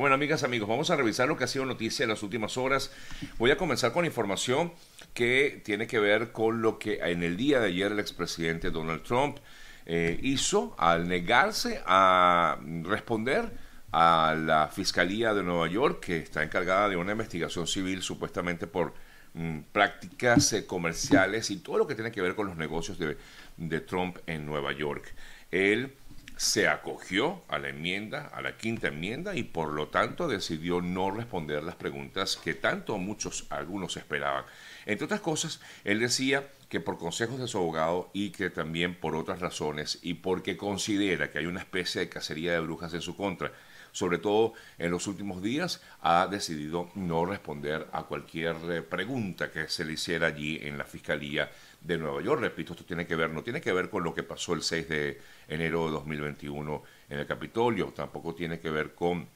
Bueno, amigas, amigos, vamos a revisar lo que ha sido noticia en las últimas horas. Voy a comenzar con información que tiene que ver con lo que en el día de ayer el expresidente Donald Trump eh, hizo al negarse a responder a la Fiscalía de Nueva York, que está encargada de una investigación civil supuestamente por mm, prácticas eh, comerciales y todo lo que tiene que ver con los negocios de, de Trump en Nueva York. Él se acogió a la enmienda, a la quinta enmienda, y por lo tanto decidió no responder las preguntas que tanto muchos, algunos esperaban. Entre otras cosas, él decía que por consejos de su abogado y que también por otras razones y porque considera que hay una especie de cacería de brujas en su contra, sobre todo en los últimos días, ha decidido no responder a cualquier eh, pregunta que se le hiciera allí en la Fiscalía de Nueva York. Repito, esto tiene que ver, no tiene que ver con lo que pasó el 6 de enero de 2021 en el Capitolio, tampoco tiene que ver con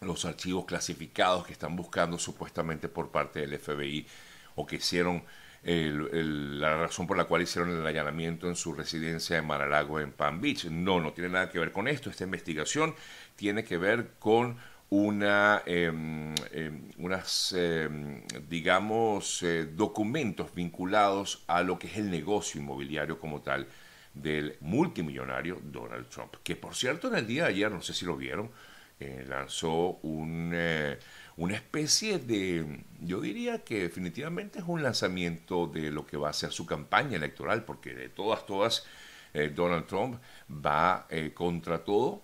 los archivos clasificados que están buscando supuestamente por parte del FBI o que hicieron la razón por la cual hicieron el allanamiento en su residencia en Mar-a-Lago en Palm Beach. No, no tiene nada que ver con esto. Esta investigación tiene que ver con una, em, em, unas, em, digamos, eh, documentos vinculados a lo que es el negocio inmobiliario como tal del multimillonario Donald Trump, que por cierto en el día de ayer, no sé si lo vieron, eh, lanzó un, eh, una especie de, yo diría que definitivamente es un lanzamiento de lo que va a ser su campaña electoral, porque de todas, todas, Donald Trump va contra todo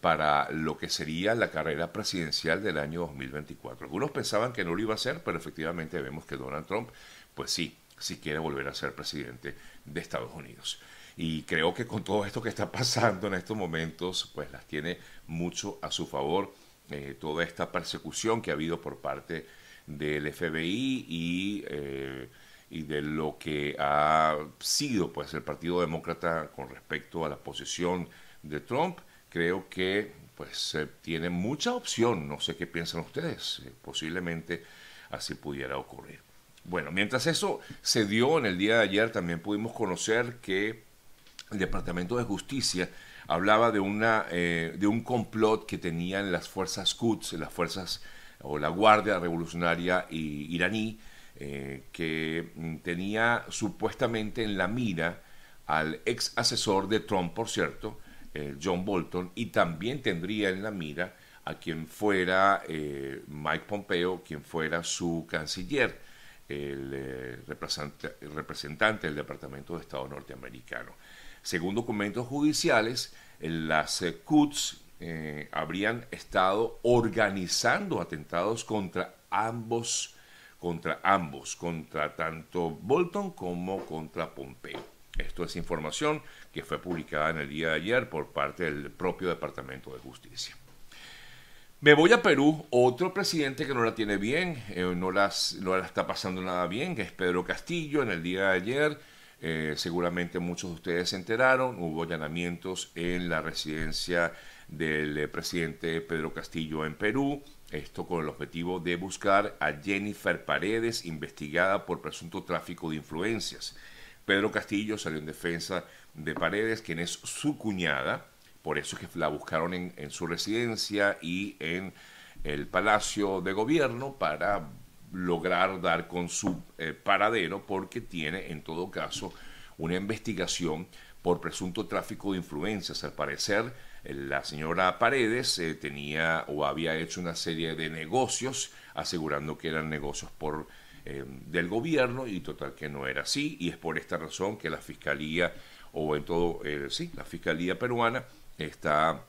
para lo que sería la carrera presidencial del año 2024. Algunos pensaban que no lo iba a hacer, pero efectivamente vemos que Donald Trump, pues sí, sí quiere volver a ser presidente de Estados Unidos. Y creo que con todo esto que está pasando en estos momentos, pues las tiene mucho a su favor eh, toda esta persecución que ha habido por parte del FBI y, eh, y de lo que ha sido pues el Partido Demócrata con respecto a la posición de Trump creo que pues tiene mucha opción, no sé qué piensan ustedes, eh, posiblemente así pudiera ocurrir. Bueno, mientras eso se dio en el día de ayer, también pudimos conocer que el Departamento de Justicia hablaba de, una, eh, de un complot que tenían las fuerzas Quds, las fuerzas o la Guardia Revolucionaria iraní, eh, que tenía supuestamente en la mira al ex asesor de Trump, por cierto, eh, John Bolton y también tendría en la mira a quien fuera eh, Mike Pompeo, quien fuera su canciller, el, eh, representante, del Departamento de Estado norteamericano. Según documentos judiciales, las CUTS habrían estado organizando atentados contra ambos, contra ambos, contra tanto Bolton como contra Pompeo. Esto es información que fue publicada en el día de ayer por parte del propio Departamento de Justicia. Me voy a Perú, otro presidente que no la tiene bien, eh, no, las, no la está pasando nada bien, que es Pedro Castillo. En el día de ayer, eh, seguramente muchos de ustedes se enteraron, hubo allanamientos en la residencia del eh, presidente Pedro Castillo en Perú. Esto con el objetivo de buscar a Jennifer Paredes, investigada por presunto tráfico de influencias. Pedro Castillo salió en defensa de Paredes, quien es su cuñada, por eso es que la buscaron en, su residencia y en el Palacio de Gobierno para lograr dar con su eh, paradero, porque tiene en todo caso una investigación por presunto tráfico de influencias. Al parecer, eh, la señora Paredes eh, tenía o había hecho una serie de negocios, asegurando que eran negocios por eh, del gobierno y total que no era así y es por esta razón que la fiscalía o en todo eh, sí la fiscalía peruana está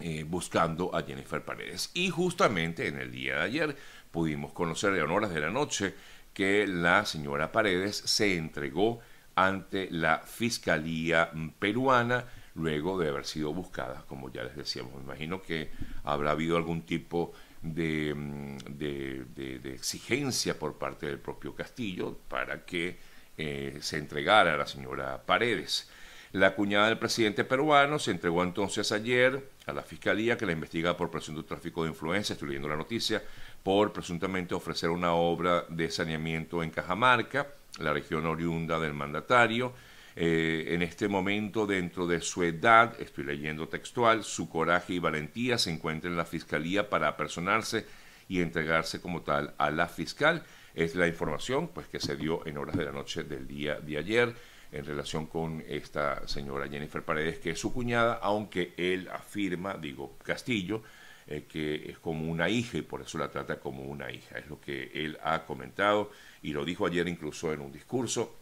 eh, buscando a Jennifer Paredes y justamente en el día de ayer pudimos conocer en horas de la noche que la señora Paredes se entregó ante la fiscalía peruana luego de haber sido buscada, como ya les decíamos. Me imagino que habrá habido algún tipo Mm, de, exigencia por parte del propio Castillo para que eh, se entregara a la señora Paredes. La cuñada del presidente peruano se entregó entonces ayer a la fiscalía que la investiga por presunto tráfico de influencia, estoy leyendo la noticia, por presuntamente ofrecer una obra de saneamiento en Cajamarca, la región oriunda del mandatario. Eh, en este momento dentro de su edad, estoy leyendo textual, su coraje y valentía se encuentran en la fiscalía para apersonarse y entregarse como tal a la fiscal. Es la información pues, que se dio en horas de la noche del día de ayer en relación con esta señora Jennifer Paredes, que es su cuñada, aunque él afirma, digo, Castillo, eh, que es como una hija y por eso la trata como una hija. Es lo que él ha comentado y lo dijo ayer incluso en un discurso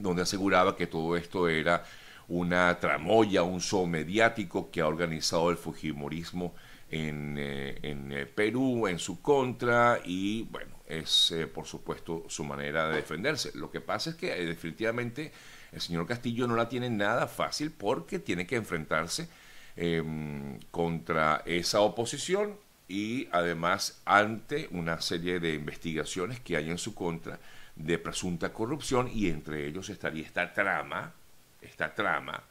donde aseguraba que todo esto era una tramoya, un show mediático que ha organizado el Fujimorismo en, eh, en eh, Perú en su contra y bueno, es por supuesto su manera de defenderse. Lo que pasa es que definitivamente el señor Castillo no la tiene nada fácil porque tiene que enfrentarse Em, contra esa oposición y además ante una serie de investigaciones que hay en su contra de presunta corrupción y entre ellos estaría esta trama, esta trama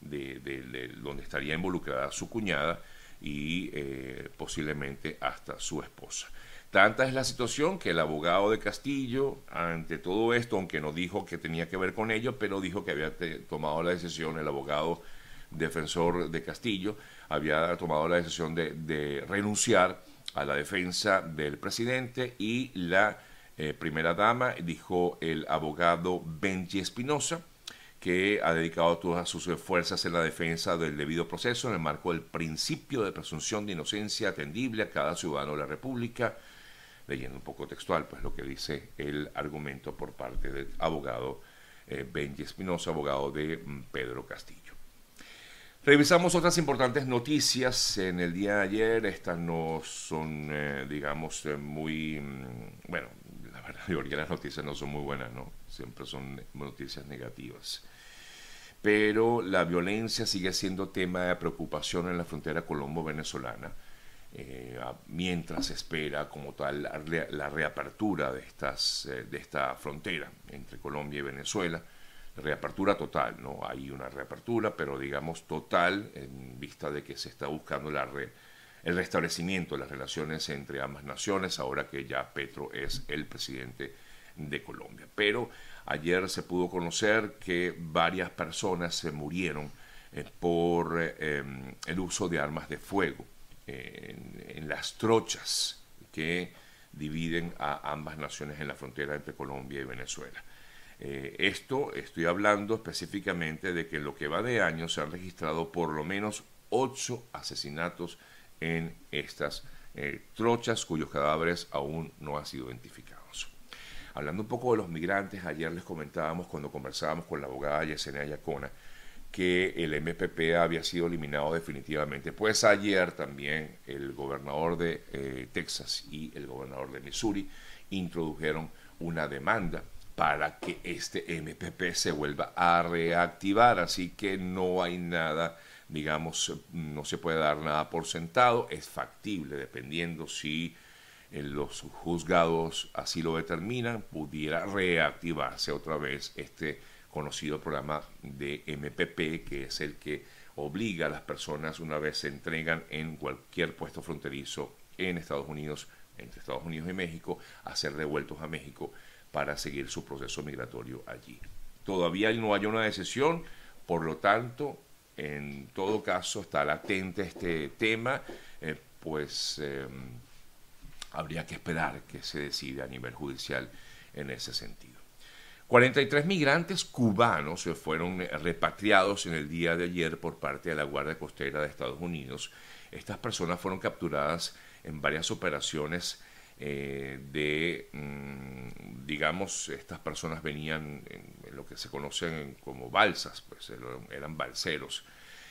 de, donde estaría involucrada su cuñada y eh, posiblemente hasta su esposa. Tanta es la situación que el abogado de Castillo, ante todo esto, aunque no dijo que tenía que ver con ello, pero dijo que había tomado la decisión el abogado defensor de Castillo, había tomado la decisión de, renunciar a la defensa del presidente y la eh, primera dama, dijo el abogado Benji Espinosa, que ha dedicado todas sus fuerzas en la defensa del debido proceso en el marco del principio de presunción de inocencia atendible a cada ciudadano de la República, leyendo un poco textual, pues lo que dice el argumento por parte del abogado eh, Benji Espinosa, abogado de mm, Pedro Castillo. Revisamos otras importantes noticias en el día de ayer. Estas no son, eh, digamos, eh, muy... Mm, bueno, la verdad, que las noticias no son muy buenas, ¿no? Siempre son noticias negativas. Pero la violencia sigue siendo tema de preocupación en la frontera colombo-venezolana. Eh, mientras espera como tal la, reapertura de, estas, de esta frontera entre Colombia y Venezuela reapertura total, no hay una reapertura, pero digamos total en vista de que se está buscando la el restablecimiento de las relaciones entre ambas naciones, ahora que ya Petro es el presidente de Colombia. Pero ayer se pudo conocer que varias personas se murieron eh, por eh, el uso de armas de fuego en las trochas que dividen a ambas naciones en la frontera entre Colombia y Venezuela. Eh, esto estoy hablando específicamente de que en lo que va de año se han registrado por lo menos ocho asesinatos en estas eh, trochas cuyos cadáveres aún no han sido identificados. Hablando un poco de los migrantes, ayer les comentábamos cuando conversábamos con la abogada Yesenia Yacona que el MPP había sido eliminado definitivamente. Pues ayer también el gobernador de eh, Texas y el gobernador de Missouri introdujeron una demanda para que este MPP se vuelva a reactivar. Así que no hay nada, digamos, no se puede dar nada por sentado. Es factible, dependiendo si eh, los juzgados así lo determinan, pudiera reactivarse otra vez este conocido programa de MPP, que es el que obliga a las personas, una vez se entregan en cualquier puesto fronterizo en Estados Unidos, entre Estados Unidos y México, a ser devueltos a México para seguir su proceso migratorio allí. Todavía no hay una decisión, por lo tanto, en todo caso está latente este tema, eh, pues em, habría que esperar que se decida a nivel judicial en ese sentido. 43 migrantes cubanos se fueron repatriados en el día de ayer por parte de la Guardia Costera de Estados Unidos. Estas personas fueron capturadas en varias operaciones eh, de, mm, digamos, estas personas venían en, lo que se conocen como balsas, pues eran balseros.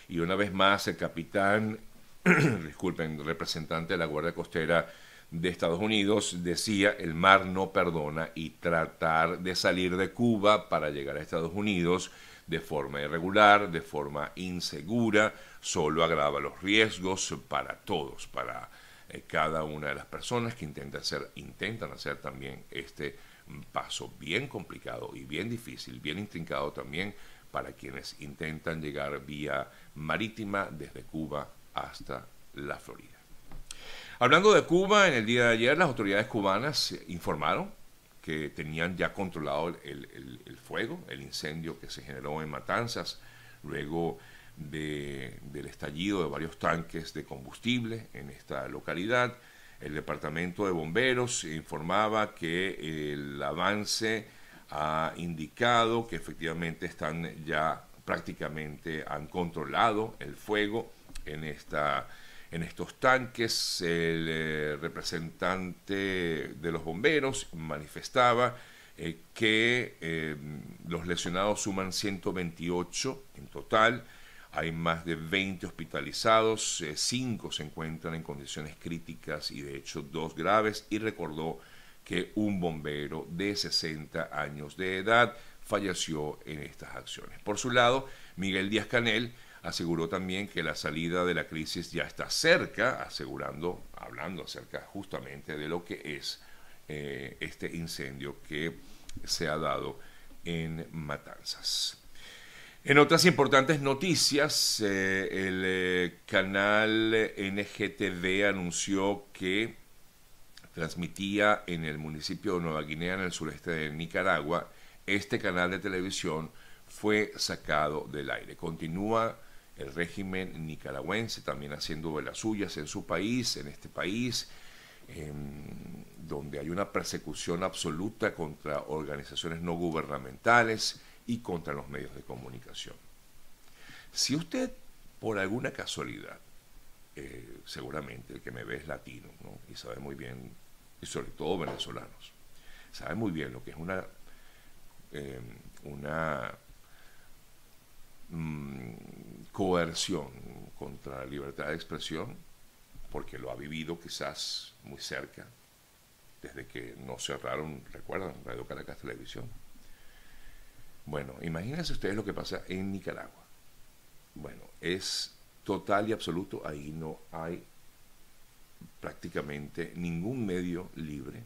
Y una vez más el capitán, disculpen, representante de la Guardia Costera de Estados Unidos decía el mar no perdona y tratar de salir de Cuba para llegar a Estados Unidos de forma irregular, de forma insegura, solo agrava los riesgos para todos, para eh, cada una de las personas que intenta hacer, intentan hacer también este paso bien complicado y bien difícil, bien intrincado también para quienes intentan llegar vía marítima desde Cuba hasta la Florida. Hablando de Cuba, en el día de ayer las autoridades cubanas informaron que tenían ya controlado el, el, fuego, el incendio que se generó en Matanzas, luego de, del estallido de varios tanques de combustible en esta localidad. El departamento de bomberos informaba que el avance ha indicado que efectivamente están ya prácticamente han controlado el fuego en esta en estos tanques. El eh, representante de los bomberos manifestaba eh, que eh, los lesionados suman 128 en total. Hay más de 20 hospitalizados, 5 se encuentran en condiciones críticas y de hecho dos graves y recordó que un bombero de 60 años de edad falleció en estas acciones. Por su lado, Miguel Díaz Canel aseguró también que la salida de la crisis ya está cerca, asegurando, hablando acerca justamente de lo que es eh, este incendio que se ha dado en Matanzas. En otras importantes noticias, eh, el eh, canal NGTV anunció que transmitía en el municipio de Nueva Guinea, en el sureste de Nicaragua, este canal de televisión fue sacado del aire. Continúa el régimen nicaragüense también haciendo de las suyas en su país, en este país, donde hay una persecución absoluta contra organizaciones no gubernamentales y contra los medios de comunicación. Si usted, por alguna casualidad, eh, seguramente el que me ve es latino y sabe muy bien, y sobre todo venezolanos, sabe muy bien lo que es una, eh, una mm, coerción contra la libertad de expresión, porque lo ha vivido quizás muy cerca, desde que no cerraron, recuerdan, Radio Caracas Televisión bueno, imagínense ustedes lo que pasa en Nicaragua. Bueno, es total y absoluto, ahí no hay prácticamente ningún medio libre.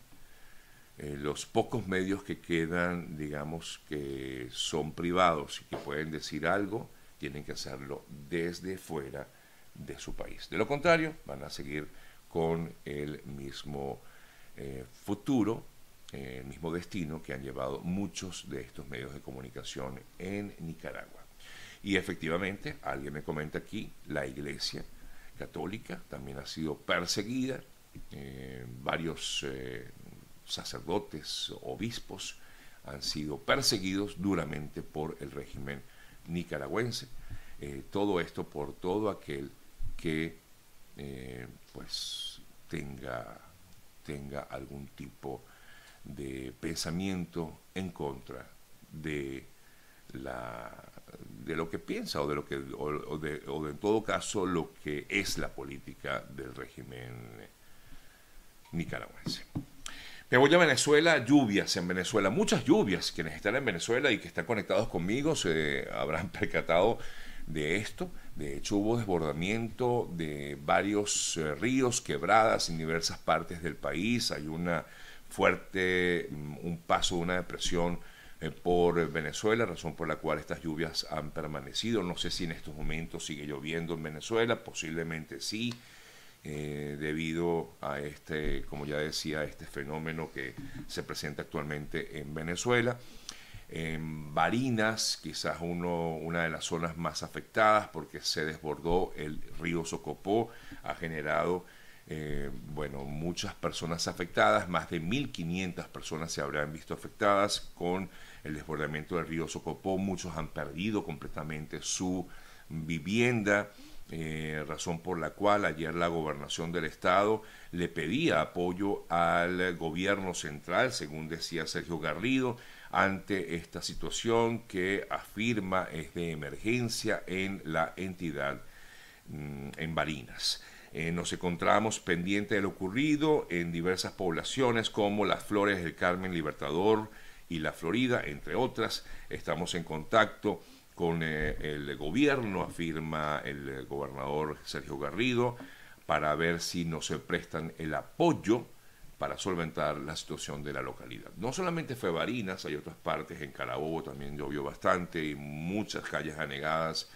Eh, los pocos medios que quedan, digamos, que son privados y que pueden decir algo, tienen que hacerlo desde fuera de su país. De lo contrario, van a seguir con el mismo eh, futuro eh, el mismo destino que han llevado muchos de estos medios de comunicación en Nicaragua. Y efectivamente, alguien me comenta aquí, la Iglesia Católica también ha sido perseguida, eh, varios eh, sacerdotes, obispos han sido perseguidos duramente por el régimen nicaragüense. todo esto por todo aquel que pues tenga, tenga algún tipo de pensamiento en contra de la de lo que piensa o de lo que o, de, o en todo caso lo que es la política del régimen nicaragüense. Me voy a Venezuela, lluvias en Venezuela, muchas lluvias. Quienes están en Venezuela y que están conectados conmigo se habrán percatado de esto. De hecho, hubo desbordamiento de varios eh, ríos, quebradas en diversas partes del país. Hay una fuerte, mm, un paso de una depresión eh, por Venezuela, razón por la cual estas lluvias han permanecido. No sé si en estos momentos sigue lloviendo en Venezuela, posiblemente sí, eh, debido a este, como ya decía, este fenómeno que se presenta actualmente en Venezuela. En Barinas, quizás uno, una de las zonas más afectadas porque se desbordó el río Socopó, ha generado eh, bueno, muchas personas afectadas, más de 1.500 personas se habrán visto afectadas con el desbordamiento del río Socopó, muchos han perdido completamente su vivienda, eh, razón por la cual ayer la gobernación del estado le pedía apoyo al gobierno central, según decía Sergio Garrido, ante esta situación que afirma es de emergencia en la entidad mm, en Barinas. Eh, nos encontramos pendiente de lo ocurrido en diversas poblaciones como las Flores del Carmen Libertador y la Florida, entre otras. Estamos en contacto con eh, el gobierno, afirma el gobernador Sergio Garrido, para ver si nos prestan el apoyo para solventar la situación de la localidad. No solamente fue Barinas, hay otras partes, en Carabobo también llovió bastante y muchas calles anegadas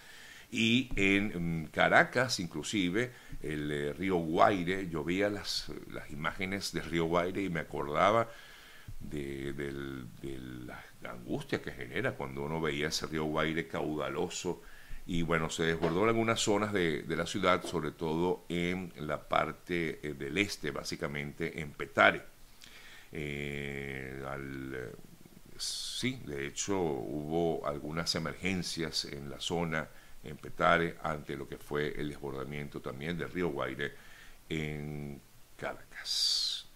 y en mm, Caracas inclusive el eh, río Guaire, yo veía las, las imágenes del río Guaire y me acordaba de, la angustia que genera cuando uno veía ese río Guaire caudaloso y bueno, se desbordó en algunas zonas de, la ciudad, sobre todo en la parte eh, del este, básicamente en Petare. Eh, sí, de hecho hubo algunas emergencias en la zona, en Petare, ante lo que fue el desbordamiento también del río Guaire en Caracas.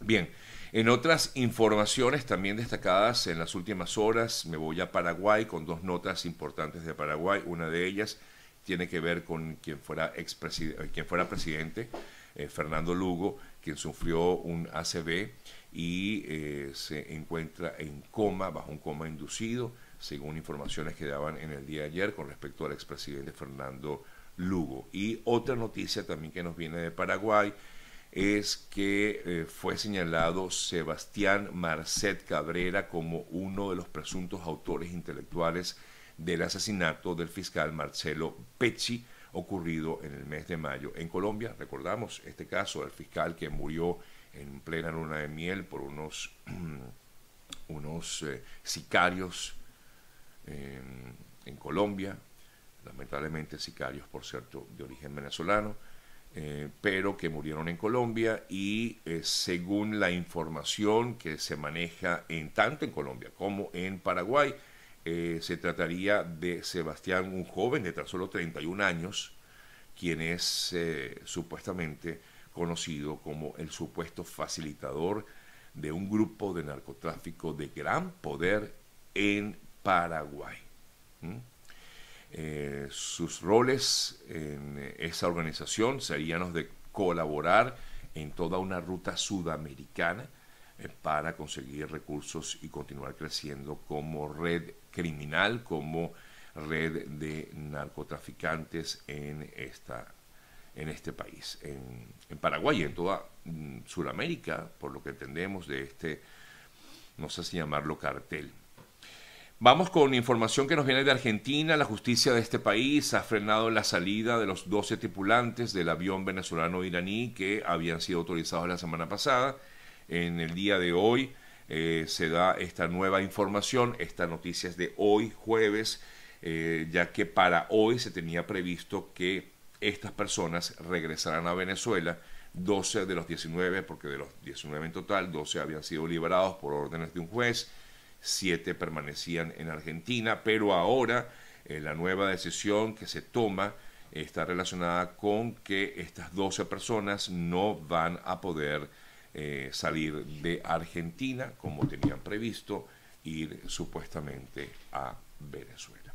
Bien, en otras informaciones también destacadas en las últimas horas, me voy a Paraguay con dos notas importantes de Paraguay. Una de ellas tiene que ver con quien fuera, quien fuera presidente, eh, Fernando Lugo, quien sufrió un ACV y eh, se encuentra en coma, bajo un coma inducido, según informaciones que daban en el día de ayer con respecto al expresidente Fernando Lugo. Y otra noticia también que nos viene de Paraguay es que eh, fue señalado Sebastián Marcet Cabrera como uno de los presuntos autores intelectuales del asesinato del fiscal Marcelo Pecci ocurrido en el mes de mayo en Colombia. Recordamos este caso del fiscal que murió en plena luna de miel por unos, unos eh, sicarios en Colombia, lamentablemente sicarios, por cierto, de origen venezolano eh, pero que murieron en Colombia y eh, según la información que se maneja en tanto en Colombia como en Paraguay, eh, se trataría de Sebastián, un joven de tan solo 31 años, quien es supuestamente conocido como el supuesto facilitador de un grupo de narcotráfico de gran poder en Paraguay. Eh, sus roles en esa organización serían los de colaborar en toda una ruta sudamericana eh, para conseguir recursos y continuar creciendo como red criminal, como red de narcotraficantes en, esta, en este país, en, Paraguay en toda mm, Sudamérica, por lo que entendemos de este, no sé si llamarlo cartel. Vamos con información que nos viene de Argentina. La justicia de este país ha frenado la salida de los 12 tripulantes del avión venezolano-iraní que habían sido autorizados la semana pasada. En el día de hoy eh, se da esta nueva información. Esta noticia es de hoy, jueves, eh, ya que para hoy se tenía previsto que estas personas regresaran a Venezuela. 12 de los 19, porque de los 19 en total, 12 habían sido liberados por órdenes de un juez siete permanecían en Argentina, pero ahora eh, la nueva decisión que se toma está relacionada con que estas 12 personas no van a poder eh, salir de Argentina como tenían previsto ir supuestamente a Venezuela.